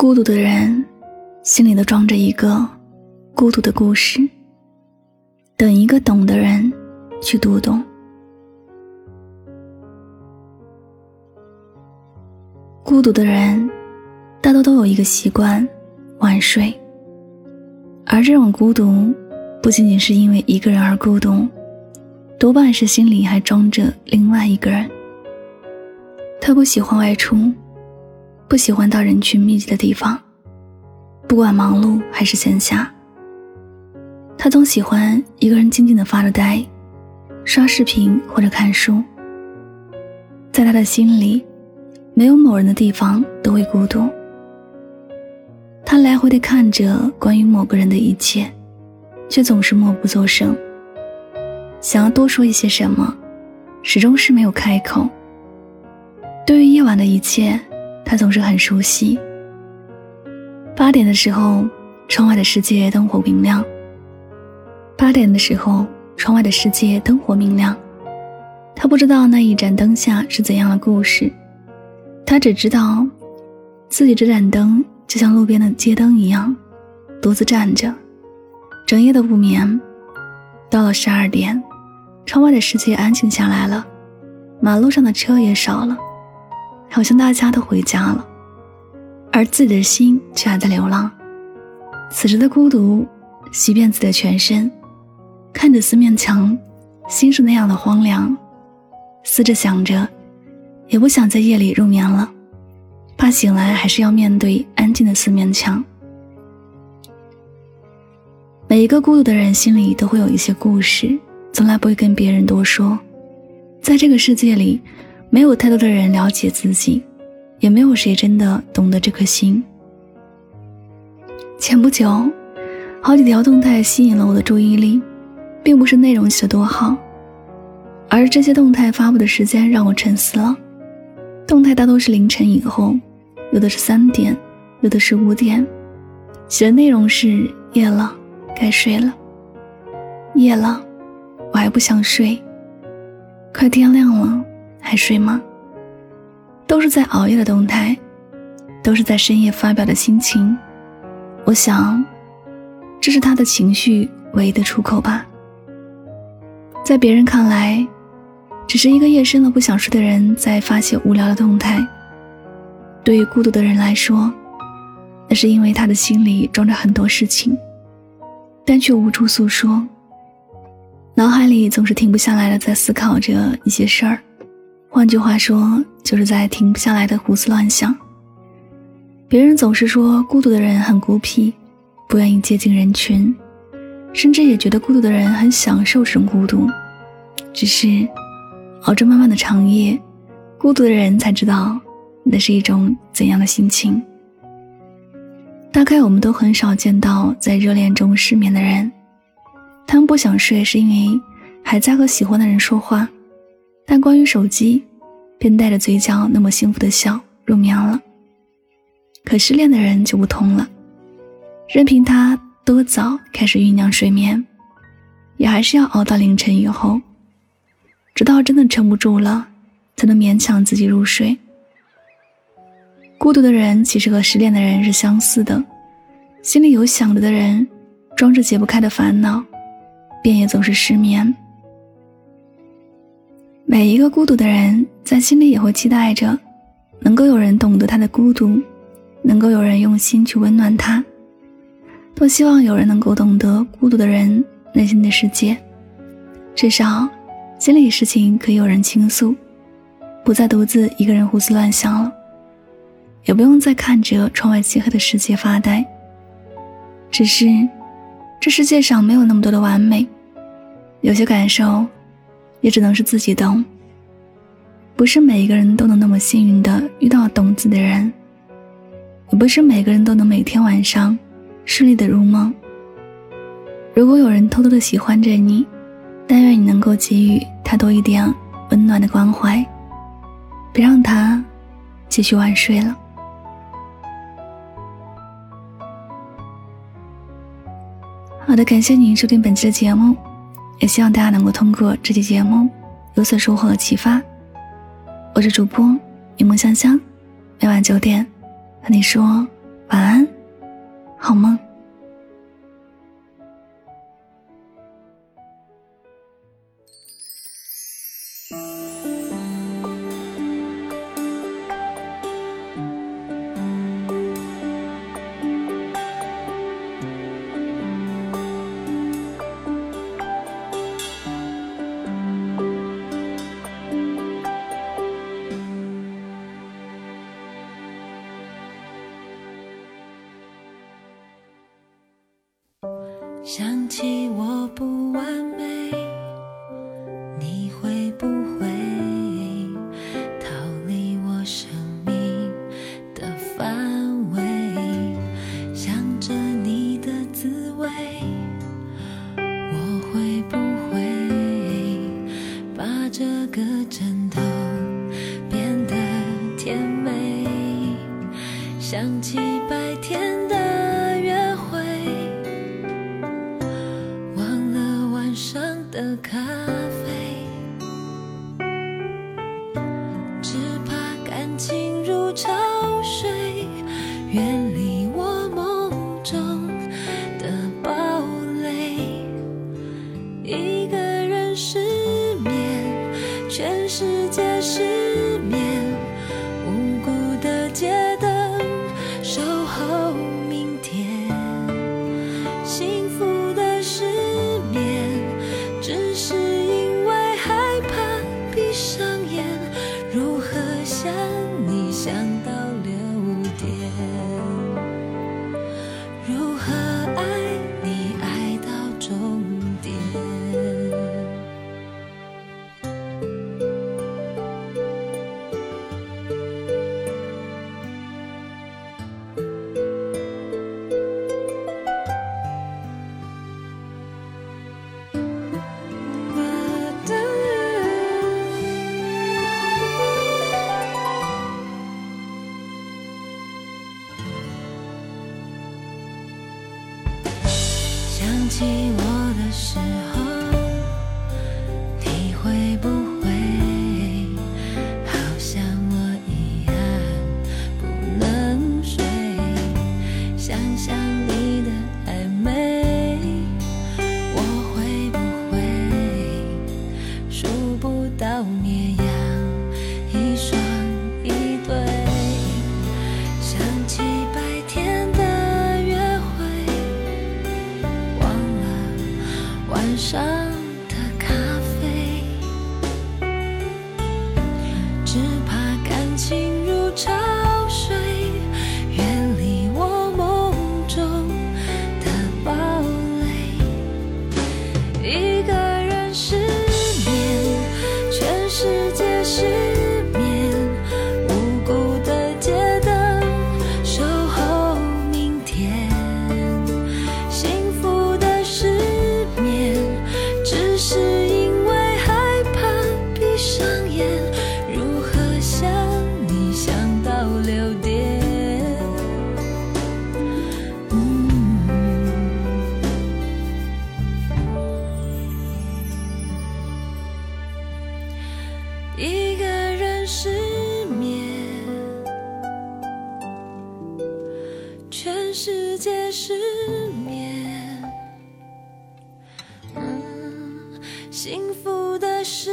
孤独的人，心里都装着一个孤独的故事，等一个懂的人去读懂。孤独的人，大多都有一个习惯，晚睡。而这种孤独，不仅仅是因为一个人而孤独，多半是心里还装着另外一个人。他不喜欢外出。不喜欢到人群密集的地方，不管忙碌还是闲暇，他总喜欢一个人静静的发着呆，刷视频或者看书。在他的心里，没有某人的地方都会孤独。他来回的看着关于某个人的一切，却总是默不作声。想要多说一些什么，始终是没有开口。对于夜晚的一切。他总是很熟悉。八点的时候，窗外的世界灯火明亮。八点的时候，窗外的世界灯火明亮。他不知道那一盏灯下是怎样的故事，他只知道，自己这盏灯就像路边的街灯一样，独自站着，整夜的不眠。到了十二点，窗外的世界安静下来了，马路上的车也少了。好像大家都回家了，而自己的心却还在流浪。此时的孤独袭遍自己的全身，看着四面墙，心是那样的荒凉。思着想着，也不想在夜里入眠了，怕醒来还是要面对安静的四面墙。每一个孤独的人心里都会有一些故事，从来不会跟别人多说。在这个世界里。没有太多的人了解自己，也没有谁真的懂得这颗心。前不久，好几条动态吸引了我的注意力，并不是内容写的多好，而这些动态发布的时间让我沉思了。动态大多是凌晨以后，有的是三点，有的是五点，写的内容是夜了，该睡了。夜了，我还不想睡，快天亮了。还睡吗？都是在熬夜的动态，都是在深夜发表的心情。我想，这是他的情绪唯一的出口吧。在别人看来，只是一个夜深了不想睡的人在发些无聊的动态。对于孤独的人来说，那是因为他的心里装着很多事情，但却无处诉说，脑海里总是停不下来的在思考着一些事儿。换句话说，就是在停不下来的胡思乱想。别人总是说孤独的人很孤僻，不愿意接近人群，甚至也觉得孤独的人很享受这种孤独。只是熬着漫漫的长夜，孤独的人才知道那是一种怎样的心情。大概我们都很少见到在热恋中失眠的人，他们不想睡是因为还在和喜欢的人说话。但关于手机，便带着嘴角那么幸福的笑入眠了。可失恋的人就不同了，任凭他多早开始酝酿睡眠，也还是要熬到凌晨以后，直到真的撑不住了，才能勉强自己入睡。孤独的人其实和失恋的人是相似的，心里有想着的人，装着解不开的烦恼，便也总是失眠。每一个孤独的人，在心里也会期待着，能够有人懂得他的孤独，能够有人用心去温暖他。多希望有人能够懂得孤独的人内心的世界，至少心里的事情可以有人倾诉，不再独自一个人胡思乱想了，也不用再看着窗外漆黑的世界发呆。只是，这世界上没有那么多的完美，有些感受。也只能是自己懂。不是每一个人都能那么幸运的遇到懂自己的人，也不是每个人都能每天晚上顺利的入梦。如果有人偷偷的喜欢着你，但愿你能够给予他多一点温暖的关怀，别让他继续晚睡了。好的，感谢您收听本期的节目。也希望大家能够通过这期节目有所收获和启发。我是主播柠檬香香，每晚九点和你说晚安，好梦。想起我不完美你会不会逃离我生命的范围？想着你的滋味我会不会把这个枕头变得甜美？想起倒念。幸福的事。